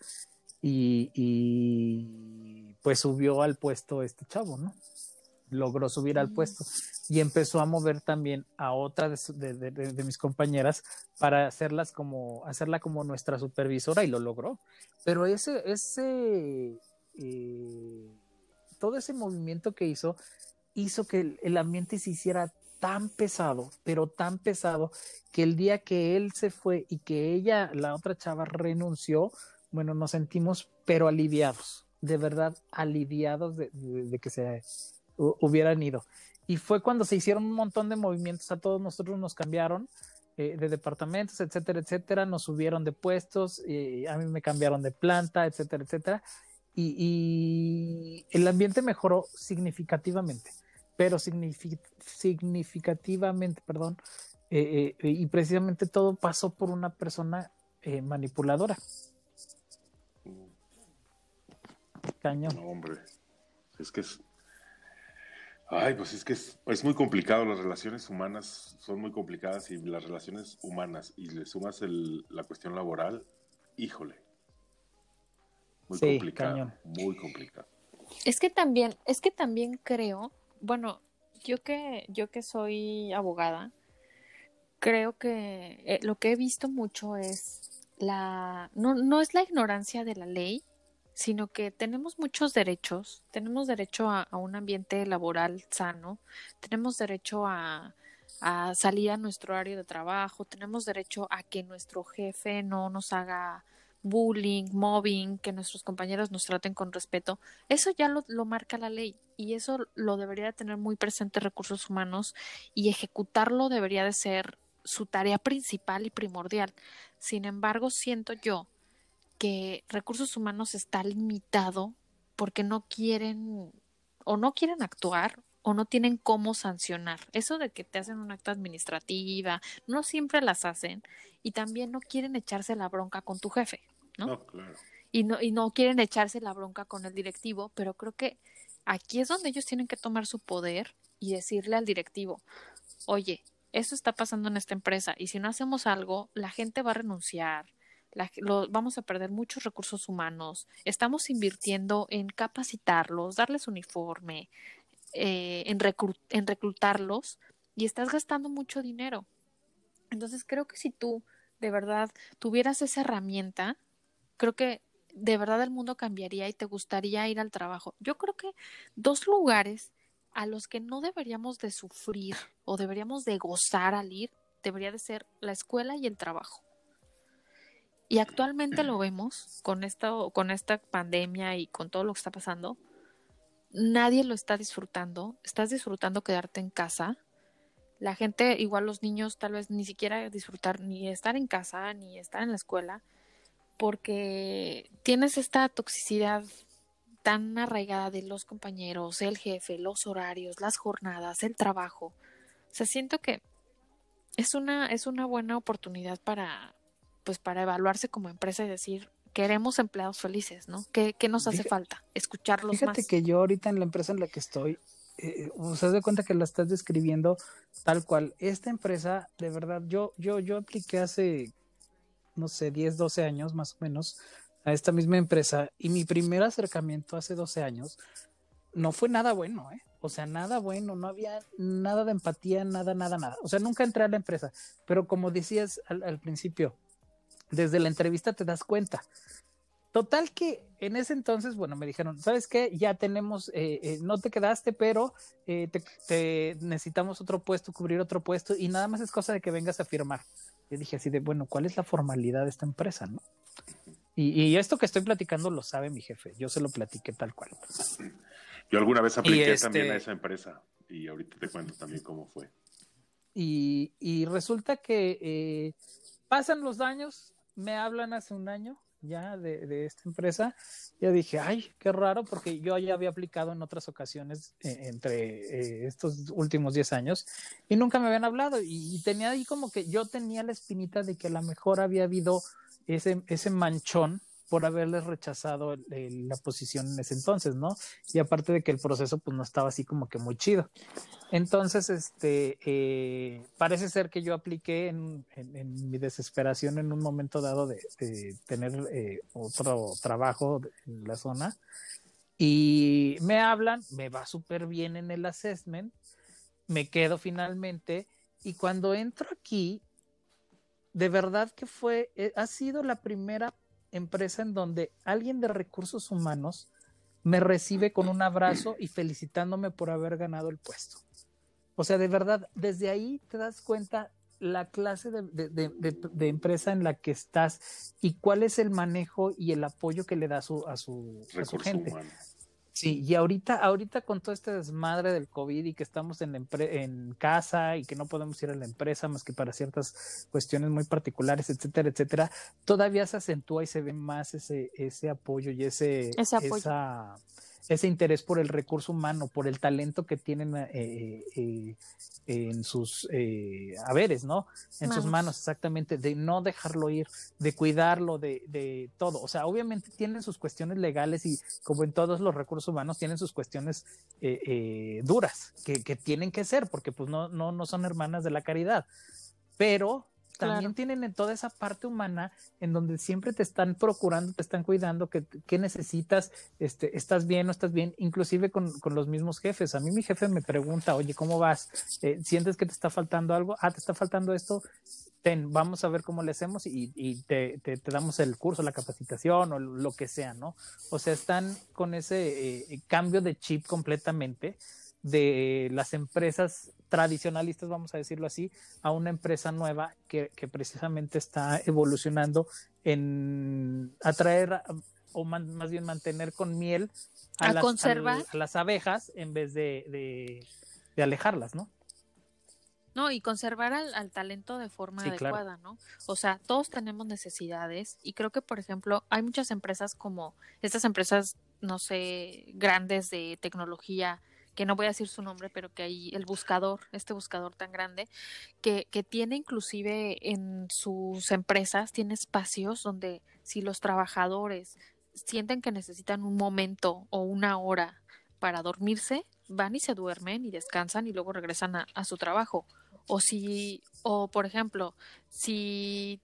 Y, y pues subió al puesto este chavo, ¿no? Logró subir al puesto y empezó a mover también a otra de, mis compañeras para hacerlas como hacerla como nuestra supervisora y lo logró. Pero ese ese eh, todo ese movimiento que hizo hizo que el, ambiente se hiciera tan pesado pero tan pesado que el día que él se fue y que ella la otra chava renunció bueno nos sentimos pero aliviados de verdad aliviados de, que se hubieran ido. Y fue cuando se hicieron un montón de movimientos, a todos nosotros nos cambiaron eh, de departamentos, etcétera, etcétera, nos subieron de puestos, y a mí me cambiaron de planta, etcétera, etcétera. Y, el ambiente mejoró significativamente, pero significativamente, perdón, eh, eh, y precisamente todo pasó por una persona manipuladora. Cañón. No, hombre, es que es, Ay, pues es que es, muy complicado, las relaciones humanas son muy complicadas y las relaciones humanas y le sumas la cuestión laboral, híjole. Muy complicado, muy complicado. Es que también, es que también creo, bueno, yo que yo que soy abogada, creo que eh, lo que he visto mucho es la no no es la ignorancia de la ley, sino que tenemos muchos derechos, tenemos derecho a, un ambiente laboral sano, tenemos derecho a, salir a nuestro horario de trabajo, tenemos derecho a que nuestro jefe no nos haga bullying, mobbing, que nuestros compañeros nos traten con respeto. Eso ya lo, lo marca la ley y eso lo debería tener muy presente recursos humanos y ejecutarlo debería de ser su tarea principal y primordial. Sin embargo, siento yo que recursos humanos está limitado porque no quieren o no quieren actuar o no tienen cómo sancionar. Eso de que te hacen un acta administrativa, no siempre las hacen y también no quieren echarse la bronca con tu jefe, ¿no? claro. Y no, y no quieren echarse la bronca con el directivo, pero creo que aquí es donde ellos tienen que tomar su poder y decirle al directivo, oye, eso está pasando en esta empresa y si no hacemos algo, la gente va a renunciar, vamos a perder muchos recursos humanos, estamos invirtiendo en capacitarlos, darles uniforme, eh, en, en reclutarlos y estás gastando mucho dinero. Entonces creo que si tú de verdad tuvieras esa herramienta, creo que de verdad el mundo cambiaría y te gustaría ir al trabajo. Yo creo que dos lugares a los que no deberíamos de sufrir o deberíamos de gozar al ir, debería de ser la escuela y el trabajo. Y actualmente lo vemos con esta, con esta pandemia y con todo lo que está pasando. Nadie lo está disfrutando. Estás disfrutando quedarte en casa. La gente, igual los niños, tal vez ni siquiera disfrutar ni estar en casa ni estar en la escuela, porque tienes esta toxicidad tan arraigada de los compañeros, el jefe, los horarios, las jornadas, el trabajo. O sea, siento que es una, es una buena oportunidad para, pues para evaluarse como empresa y decir, queremos empleados felices, ¿no? ¿Qué, nos hace falta? Escucharlos fíjate que yo ahorita en la empresa en la que estoy, eh, se de cuenta que la estás describiendo tal cual. Esta empresa, de verdad, yo, yo, yo apliqué hace, no sé, 10, 12 años más o menos a esta misma empresa y mi primer acercamiento hace 12 años no fue nada bueno, ¿eh? O sea, nada bueno, no había nada de empatía, nada, nada, nada. O sea, nunca entré a la empresa, pero como decías al principio, desde la entrevista te das cuenta. Total que en ese entonces, bueno, me dijeron, ¿sabes qué? Ya tenemos, eh, eh, no te quedaste, pero eh, te, necesitamos otro puesto, cubrir otro puesto y nada más es cosa de que vengas a firmar. Yo dije así de, bueno, ¿cuál es la formalidad de esta empresa, no? Y, y esto que estoy platicando lo sabe mi jefe, yo se lo platiqué tal cual. Yo alguna vez apliqué este- también a esa empresa y ahorita te cuento también cómo fue. Y, y resulta que eh, pasan los años, me hablan hace un año ya de, de esta empresa. Ya dije, ay, qué raro, porque yo ya había aplicado en otras ocasiones eh, entre eh, estos últimos 10 años y nunca me habían hablado. Y, y tenía ahí como que yo tenía la espinita de que a lo mejor había habido ese, ese manchón por haberles rechazado el- el- la posición en ese entonces, ¿no? Y aparte de que el proceso pues no estaba así como que muy chido. Entonces, este, eh, parece ser que yo apliqué en, en- en mi desesperación en un momento dado de, de tener eh, otro trabajo en la zona y me hablan, me va súper bien en el assessment, me quedo finalmente y cuando entro aquí, de verdad que fue, eh, ha sido la primera empresa en donde alguien de recursos humanos me recibe con un abrazo y felicitándome por haber ganado el puesto. O sea, de verdad, desde ahí te das cuenta la clase de, de- de- empresa en la que estás y cuál es el manejo y el apoyo que le da a su, a su, a su gente. Sí, y ahorita, ahorita con todo este desmadre del COVID y que estamos en, en casa y que no podemos ir a la empresa más que para ciertas cuestiones muy particulares, etcétera, etcétera, todavía se acentúa y se ve más ese, ese apoyo y ese, Ese apoyo. esa- ese interés por el recurso humano, por el talento que tienen eh, eh, en sus eh, haberes, ¿no? En sus Manos. exactamente, de no dejarlo ir, de cuidarlo, de, de todo. O sea, obviamente tienen sus cuestiones legales y como en todos los recursos humanos tienen sus cuestiones eh, eh, duras que, que tienen que ser, porque pues no, no, no son hermanas de la caridad. Pero también Claro. tienen en toda esa parte humana en donde siempre te están procurando, te están cuidando, que, que necesitas, este, estás bien o estás bien, inclusive con, con los mismos jefes. A mí mi jefe me pregunta, oye, ¿cómo vas? Eh, ¿Sientes que te está faltando algo? Ah, ¿te está faltando esto? Ten, vamos a ver cómo le hacemos y, y te, te, te damos el curso, la capacitación o lo que sea, ¿no? O sea, están con ese eh, cambio de chip completamente de las empresas tradicionalistas, vamos a decirlo así, a una empresa nueva que, que precisamente está evolucionando en atraer o man- más bien mantener con miel a, A las, conservar. a las abejas en vez de, de, de alejarlas, ¿no? No, y conservar al, al talento de forma Sí, claro. adecuada, ¿no? O sea, todos tenemos necesidades y creo que, por ejemplo, hay muchas empresas como estas empresas, no sé, grandes de tecnología, que no voy a decir su nombre, pero que hay el buscador, este buscador tan grande, que, que tiene inclusive en sus empresas, tiene espacios donde si los trabajadores sienten que necesitan un momento o una hora para dormirse, van y se duermen y descansan y luego regresan a, a su trabajo. O si, o por ejemplo, si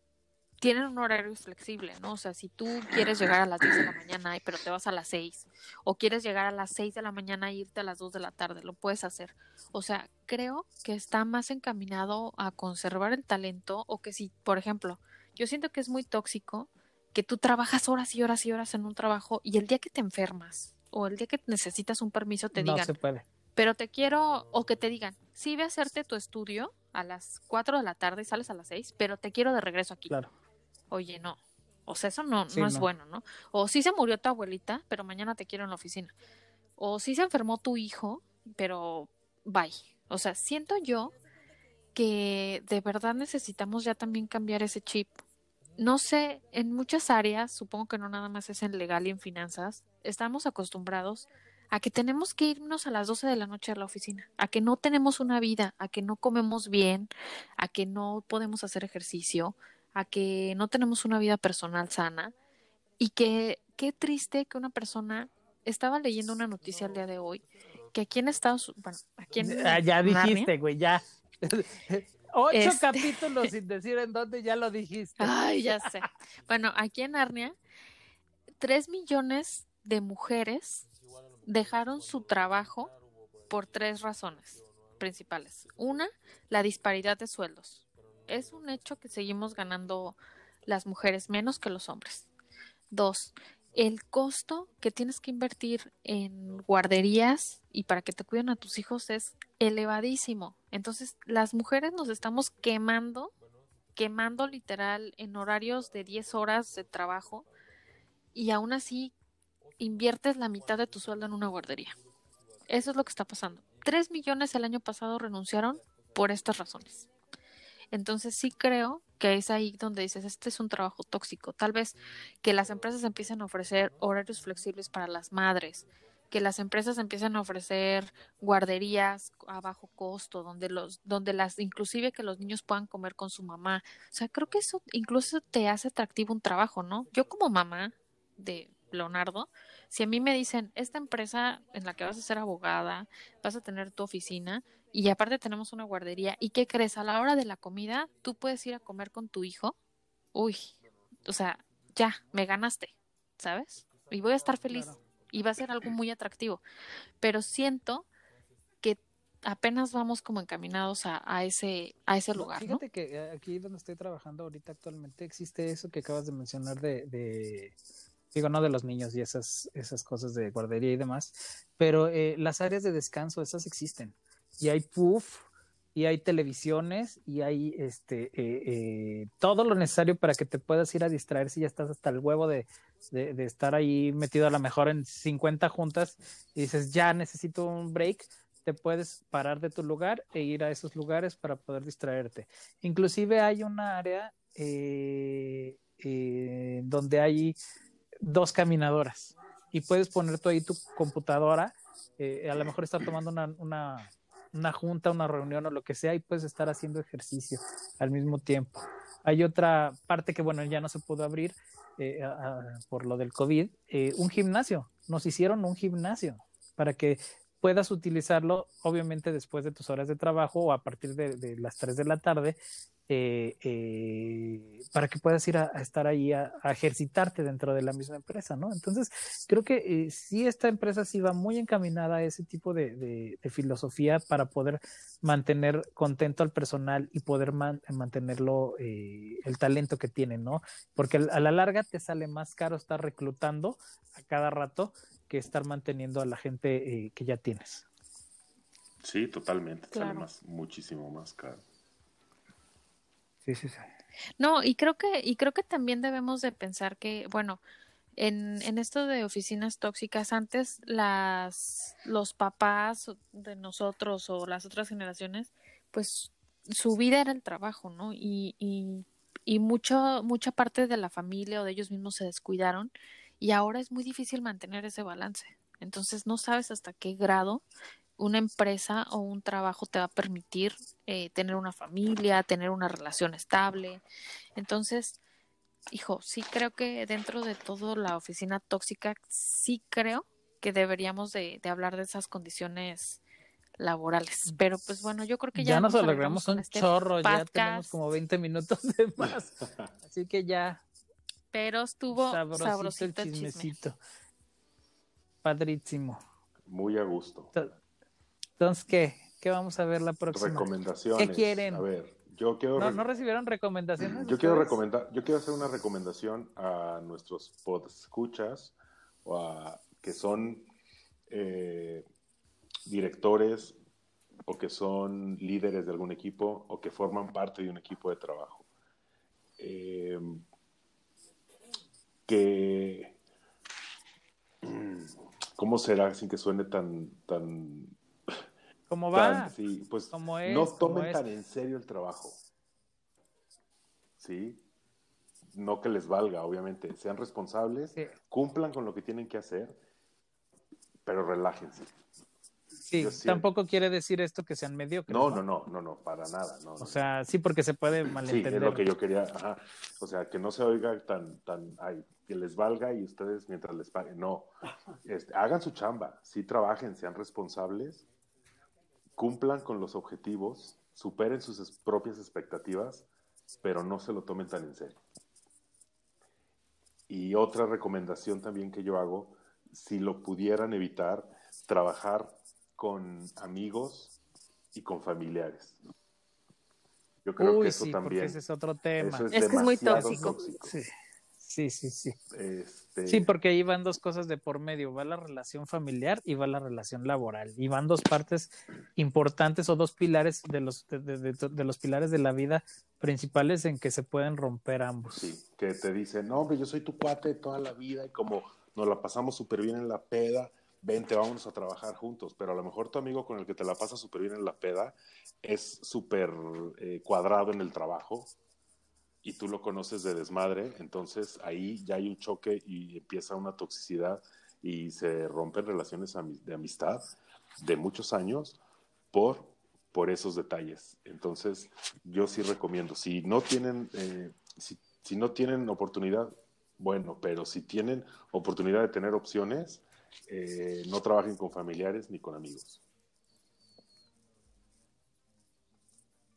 tienen un horario flexible, ¿no? O sea, si tú quieres llegar a las 10 de la mañana, pero te vas a las 6, o quieres llegar a las 6 de la mañana e irte a las 2 de la tarde, lo puedes hacer. O sea, creo que está más encaminado a conservar el talento, o que si, por ejemplo, yo siento que es muy tóxico que tú trabajas horas y horas y horas en un trabajo y el día que te enfermas o el día que necesitas un permiso te no digan, se puede. pero te quiero, o que te digan, sí ve a hacerte tu estudio a las 4 de la tarde y sales a las 6, pero te quiero de regreso aquí. Claro. Oye, no. O sea, eso no, Sí, no es no. bueno, ¿no? O sí se murió tu abuelita, pero mañana te quiero en la oficina. O sí se enfermó tu hijo, pero bye. O sea, siento yo que de verdad necesitamos ya también cambiar ese chip. No sé, en muchas áreas, supongo que no nada más es en legal y en finanzas, estamos acostumbrados a que tenemos que irnos a las 12 de la noche a la oficina, a que no tenemos una vida, a que no comemos bien, a que no podemos hacer ejercicio, a que no tenemos una vida personal sana y que qué triste que una persona estaba leyendo una noticia el día de hoy que aquí en Estados bueno, aquí en Ah, ya Narnia- dijiste, güey, ya. (laughs) Ocho Este- capítulos sin (laughs) decir en dónde ya lo dijiste. Ay, ya (laughs) sé. Bueno, aquí en Narnia, tres millones de mujeres dejaron su trabajo por tres razones principales. Una, la disparidad de sueldos. Es un hecho que seguimos ganando las mujeres menos que los hombres. Dos, el costo que tienes que invertir en guarderías y para que te cuiden a tus hijos es elevadísimo. Entonces, las mujeres nos estamos quemando quemando literal en horarios de 10 horas de trabajo y aún así inviertes la mitad de tu sueldo en una guardería. Eso es lo que está pasando. Tres millones el año pasado renunciaron por estas razones. Entonces sí creo que es ahí donde dices, este es un trabajo tóxico. Tal vez que las empresas empiecen a ofrecer horarios flexibles para las madres, que las empresas empiecen a ofrecer guarderías a bajo costo, donde los, donde las, inclusive que los niños puedan comer con su mamá. O sea, creo que eso incluso te hace atractivo un trabajo, ¿no? Yo como mamá de Leonardo, si a mí me dicen, esta empresa en la que vas a ser abogada, vas a tener tu oficina y aparte tenemos una guardería, ¿y qué crees? A la hora de la comida, tú puedes ir a comer con tu hijo. Uy, o sea, ya, me ganaste, ¿sabes? Y voy a estar feliz y va a ser algo muy atractivo. Pero siento que apenas vamos como encaminados a, ese a ese lugar. Fíjate que eh, aquí donde estoy trabajando ahorita actualmente existe eso que acabas de mencionar de digo, no de los niños y esas, esas cosas de guardería y demás, pero eh, las áreas de descanso, esas existen. Y hay puff, y hay televisiones, y hay este, eh, eh, todo lo necesario para que te puedas ir a distraer si ya estás hasta el huevo de, de, de estar ahí metido a lo mejor en 50 juntas y dices, ya necesito un break, te puedes parar de tu lugar e ir a esos lugares para poder distraerte. Inclusive hay una área donde hay dos caminadoras y puedes poner tú ahí tu computadora, eh, a lo mejor estar tomando una, una, una, junta, una reunión o lo que sea y puedes estar haciendo ejercicio al mismo tiempo. Hay otra parte que, bueno, ya no se pudo abrir eh, por lo del COVID, eh, un gimnasio. Nos hicieron un gimnasio para que puedas utilizarlo, obviamente, después de tus horas de trabajo o a partir de, de las 3 de la tarde eh, eh, para que puedas ir a, estar ahí a, ejercitarte dentro de la misma empresa, ¿no? Entonces, creo que eh, sí esta empresa sí va muy encaminada a ese tipo de, filosofía para poder mantener contento al personal y poder mantenerlo eh, el talento que tiene, ¿no? Porque a la larga te sale más caro estar reclutando a cada rato que estar manteniendo a la gente que ya tienes. Sí, totalmente, sale más, muchísimo más caro. Sí, sí, sí. No, y creo que, y creo que también debemos de pensar que, bueno, en, en esto de oficinas tóxicas, antes las, los papás de nosotros o las otras generaciones, pues su vida era el trabajo, ¿no? Y, y, y mucho, mucha parte de la familia o de ellos mismos se descuidaron y ahora es muy difícil mantener ese balance. Entonces no sabes hasta qué grado una empresa o un trabajo te va a permitir eh, tener una familia, tener una relación estable. Entonces, hijo, sí creo que dentro de todo la oficina tóxica, sí creo que deberíamos de, hablar de esas condiciones laborales. Pero pues bueno, yo creo que ya, ya nos alegramos un este chorro, ya tenemos como 20 minutos de (laughs) más. Así que ya. Pero estuvo sabrosito, el chismecito. Padrísimo. Muy a gusto. Entonces, ¿qué? ¿Qué vamos a ver la próxima? Recomendaciones. ¿Qué quieren? A ver, yo quiero... ¿No, ¿no recibieron recomendaciones? Yo quiero recomendar, yo quiero hacer una recomendación a nuestros podescuchas o a que son eh, directores o que son líderes de algún equipo o que forman parte de un equipo de trabajo. Eh, que (clears throat) ¿cómo será sin que suene tan tan ¿Cómo va? sí, pues no tomen tan en serio el trabajo. ¿Sí? No que les valga, obviamente. Sean responsables, cumplan con lo que tienen que hacer, pero relájense. Sí, tampoco quiere decir esto que sean mediocres. No, no, no, no, no, para nada. No, o sea, sí, porque se puede malentender. Sí, es lo que yo quería. Ajá. O sea, que no se oiga tan, tan, ay, que les valga y ustedes mientras les paguen. No, (laughs) este, hagan su chamba, sí trabajen, sean responsables, cumplan con los objetivos, superen sus propias expectativas, pero no se lo tomen tan en serio. Y otra recomendación también que yo hago, si lo pudieran evitar, trabajar con amigos y con familiares. Yo creo que eso también. Ese es otro tema. es, que es muy tóxico. Sí. Sí, sí, sí. Este, Sí, porque ahí van dos cosas de por medio, va la relación familiar y va la relación laboral, y van dos partes importantes o dos pilares de los, de, de- de- de los pilares de la vida principales en que se pueden romper ambos. Sí, que te dicen, no, hombre, yo soy tu cuate de toda la vida y como nos la pasamos súper bien en la peda, vente, vámonos a trabajar juntos. Pero a lo mejor tu amigo con el que te la pasas súper bien en la peda es súper eh, cuadrado en el trabajo y tú lo conoces de desmadre, entonces ahí ya hay un choque y empieza una toxicidad y se rompen relaciones de amistad de muchos años por, por esos detalles. Entonces, yo sí recomiendo, si no tienen, eh, si, si no tienen oportunidad, bueno, pero si tienen oportunidad de tener opciones, eh, no trabajen con familiares ni con amigos.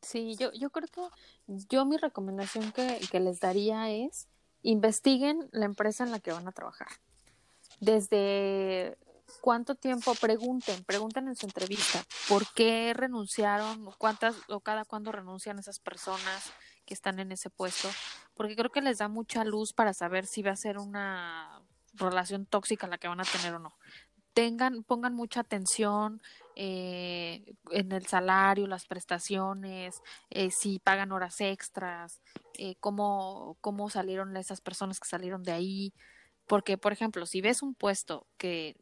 Sí, yo, yo creo que yo mi recomendación que, que les daría es investiguen la empresa en la que van a trabajar. Desde cuánto tiempo pregunten, pregunten en su entrevista por qué renunciaron, cuántas o cada cuándo renuncian esas personas que están en ese puesto, porque creo que les da mucha luz para saber si va a ser una relación tóxica la que van a tener o no. Tengan, pongan mucha atención eh, en el salario, las prestaciones, eh, si pagan horas extras, eh, cómo, cómo salieron esas personas que salieron de ahí. Porque, por ejemplo, si ves un puesto que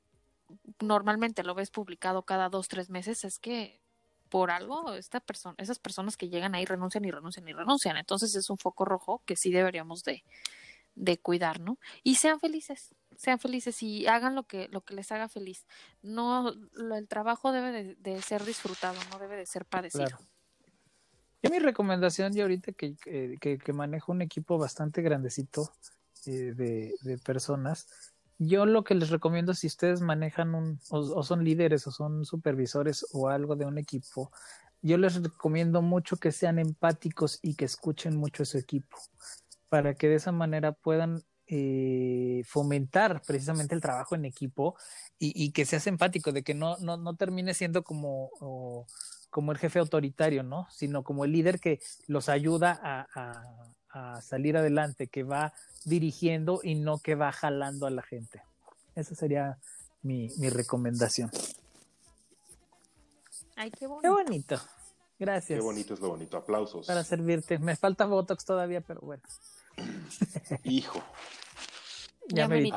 normalmente lo ves publicado cada dos, tres meses, es que por algo esta persona, esas personas que llegan ahí renuncian y renuncian y renuncian. Entonces es un foco rojo que sí deberíamos de, de cuidar, ¿no? Y sean felices, sean felices y hagan lo que, lo que les haga feliz. No, lo- el trabajo debe de, ser disfrutado, no debe de ser padecido. Claro. Y mi recomendación, yo ahorita que, que, que- que manejo un equipo bastante grandecito eh, de, de personas, yo lo que les recomiendo si ustedes manejan un, o, o son líderes o son supervisores o algo de un equipo, yo les recomiendo mucho que sean empáticos y que escuchen mucho a su equipo, para que de esa manera puedan eh, fomentar precisamente el trabajo en equipo y, y que seas empático, de que no, no, no termine siendo como, o- como el jefe autoritario, ¿no? Sino como el líder que los ayuda a, a- a salir adelante, que va dirigiendo y no que va jalando a la gente. Esa sería mi, mi recomendación. Ay, qué Qué bonito. bonito. Gracias. Qué bonito es lo bonito. Aplausos. Para servirte. Me falta Botox todavía, pero bueno. Hijo. Ya, Ya me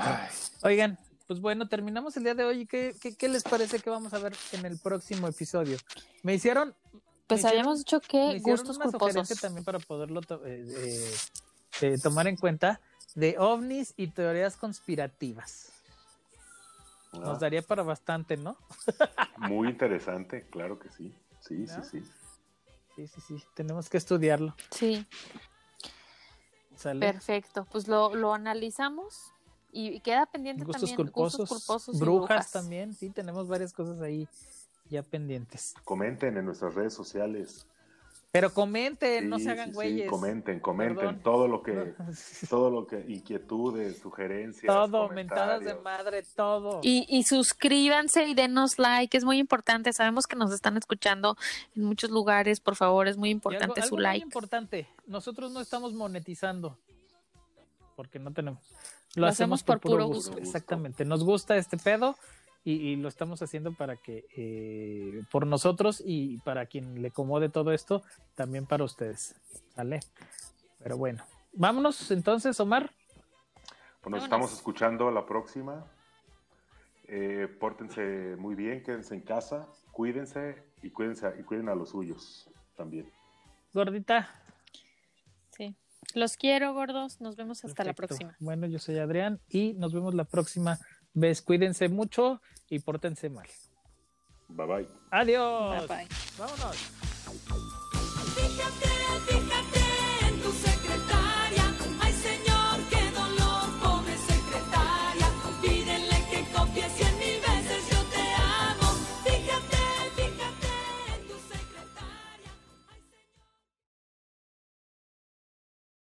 Oigan, pues bueno, terminamos el día de hoy. ¿Qué, qué, qué les parece que vamos a ver en el próximo episodio? Me hicieron Pues me hicieron- habíamos dicho me que hicieron gustos una culposos. sugerencia también para poderlo to- eh, eh, eh, tomar en cuenta de ovnis y teorías conspirativas. ah, Nos daría para bastante, ¿no? muy interesante, claro que sí. Sí, ¿No? sí, sí. Sí, sí, sí. Tenemos que estudiarlo. Sí, ¿Sale? perfecto. Pues lo, lo analizamos y queda pendiente Gustos también culposos, gustos culposos y brujas, también. Sí, tenemos varias cosas ahí ya pendientes. Comenten en nuestras redes sociales. Pero comenten, no se hagan sí, sí, güeyes. comenten, comenten Perdón. todo lo que, (laughs) todo lo que, inquietudes, sugerencias. todo, mentadas de madre, todo. Y, y suscríbanse y denos like, es muy importante. Sabemos que nos están escuchando en muchos lugares, por favor, es muy importante algo- su algo muy like. importante, nosotros no estamos monetizando porque no tenemos. Lo hacemos por puro gusto. Exactamente, nos gusta este pedo y, y lo estamos haciendo para que eh, por nosotros y para quien le acomode todo esto, también para ustedes. ¿Sale? Pero bueno, vámonos entonces, Omar. Pues nos estamos escuchando a la próxima. Eh, pórtense muy bien, quédense en casa, cuídense y cuídense y cuiden a los suyos también. Gordita. Sí. Los quiero, gordos. Nos vemos hasta la próxima. Bueno, yo soy Adrián y nos vemos la próxima ves, cuídense mucho y pórtense mal. Bye bye. Adiós. Bye bye. Vámonos.